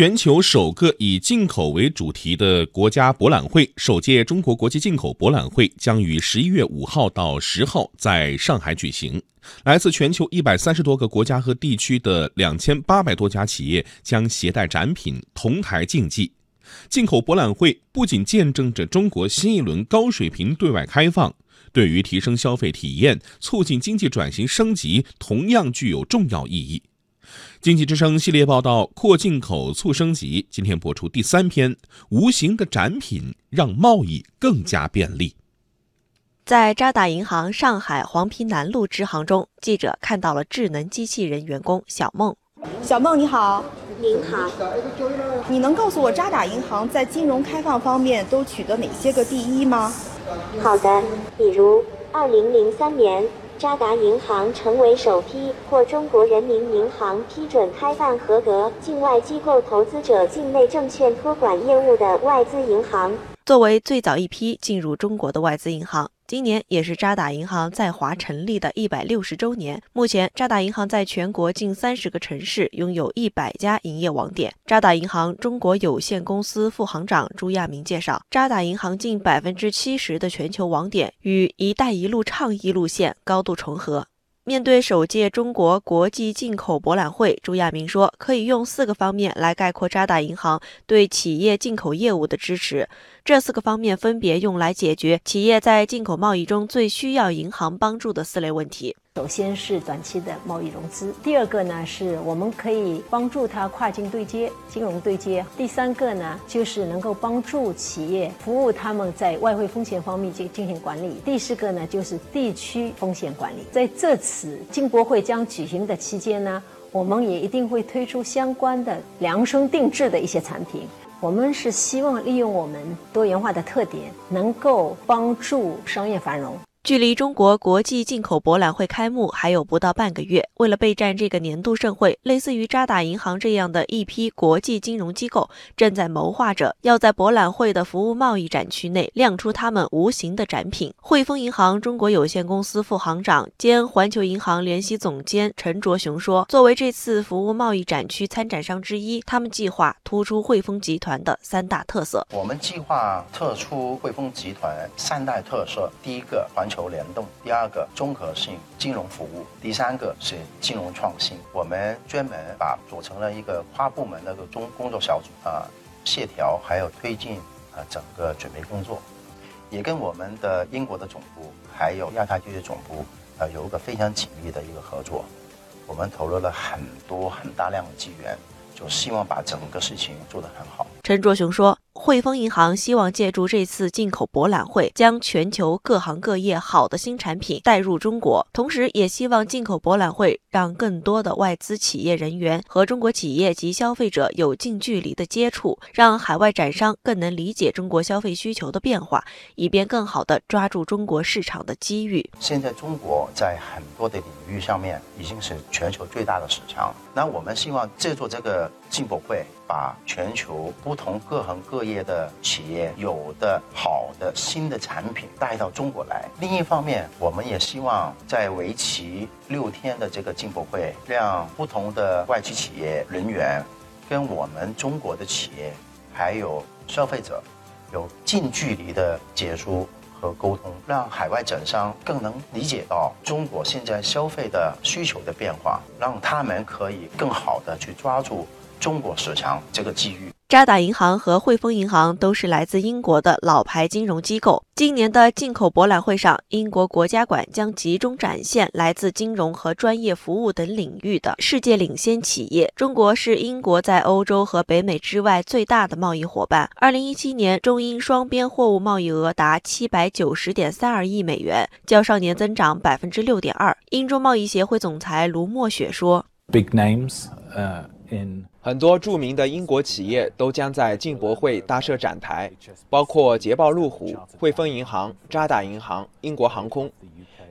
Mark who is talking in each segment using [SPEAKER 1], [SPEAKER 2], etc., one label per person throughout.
[SPEAKER 1] 全球首个以进口为主题的国家博览会——首届中国国际进口博览会，将于十一月五号到十号在上海举行。来自全球一百三十多个国家和地区的两千八百多家企业将携带展品同台竞技。进口博览会不仅见证着中国新一轮高水平对外开放，对于提升消费体验、促进经济转型升级，同样具有重要意义。经济之声系列报道《扩进口促升级》今天播出第三篇：无形的展品让贸易更加便利。
[SPEAKER 2] 在渣打银行上海黄陂南路支行中，记者看到了智能机器人员工小梦。
[SPEAKER 3] 小梦你好，
[SPEAKER 4] 您好，
[SPEAKER 3] 你能告诉我渣打银行在金融开放方面都取得哪些个第一吗？
[SPEAKER 4] 好的，比如二零零三年。渣打银行成为首批获中国人民银行批准开办合格境外机构投资者境内证券托管业务的外资银行。
[SPEAKER 2] 作为最早一批进入中国的外资银行。今年也是渣打银行在华成立的一百六十周年。目前，渣打银行在全国近三十个城市拥有一百家营业网点。渣打银行中国有限公司副行长朱亚明介绍，渣打银行近百分之七十的全球网点与“一带一路”倡议路线高度重合。面对首届中国国际进口博览会，朱亚明说，可以用四个方面来概括渣打银行对企业进口业务的支持。这四个方面分别用来解决企业在进口贸易中最需要银行帮助的四类问题。
[SPEAKER 5] 首先是短期的贸易融资，第二个呢是我们可以帮助它跨境对接、金融对接，第三个呢就是能够帮助企业服务他们在外汇风险方面进进行管理，第四个呢就是地区风险管理。在这次进博会将举行的期间呢，我们也一定会推出相关的量身定制的一些产品。我们是希望利用我们多元化的特点，能够帮助商业繁荣。
[SPEAKER 2] 距离中国国际进口博览会开幕还有不到半个月，为了备战这个年度盛会，类似于渣打银行这样的一批国际金融机构正在谋划着要在博览会的服务贸易展区内亮出他们无形的展品。汇丰银行中国有限公司副行长兼环球银行联席总监陈卓雄说：“作为这次服务贸易展区参展商之一，他们计划突出汇丰集团的三大特色。
[SPEAKER 6] 我们计划特出汇丰集团三大特色，第一个环。”求联动，第二个综合性金融服务，第三个是金融创新。我们专门把组成了一个跨部门的个中工作小组啊，协调还有推进啊整个准备工作，也跟我们的英国的总部还有亚太区的总部啊有一个非常紧密的一个合作。我们投入了很多很大量的资源，就希望把整个事情做得很好。
[SPEAKER 2] 陈卓雄说。汇丰银行希望借助这次进口博览会，将全球各行各业好的新产品带入中国，同时也希望进口博览会让更多的外资企业人员和中国企业及消费者有近距离的接触，让海外展商更能理解中国消费需求的变化，以便更好地抓住中国市场的机遇。
[SPEAKER 6] 现在中国在很多的领域上面已经是全球最大的市场，那我们希望借助这个进博会，把全球不同各行各业的企业有的好的新的产品带到中国来。另一方面，我们也希望在为期六天的这个进博会，让不同的外企企业人员跟我们中国的企业还有消费者有近距离的接触和沟通，让海外展商更能理解到中国现在消费的需求的变化，让他们可以更好的去抓住中国市场这个机遇。
[SPEAKER 2] 渣打银行和汇丰银行都是来自英国的老牌金融机构。今年的进口博览会上，英国国家馆将集中展现来自金融和专业服务等领域的世界领先企业。中国是英国在欧洲和北美之外最大的贸易伙伴。二零一七年，中英双边货物贸易额达七百九十点三二亿美元，较上年增长百分之六点二。英中贸易协会总裁卢墨雪说
[SPEAKER 7] ：“Big names, uh, in.”
[SPEAKER 8] 很多著名的英国企业都将在进博会搭设展台，包括捷豹路虎、汇丰银行、渣打银行、英国航空。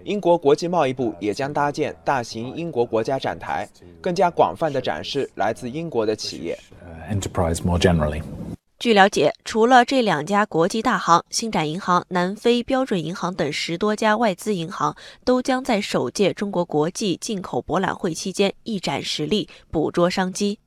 [SPEAKER 8] 英国国际贸易部也将搭建大型英国国家展台，更加广泛地展示来自英国的企业。
[SPEAKER 7] Enterprise more generally.
[SPEAKER 2] 据了解，除了这两家国际大行，星展银行、南非标准银行等十多家外资银行都将在首届中国国际进口博览会期间一展实力，捕捉商机。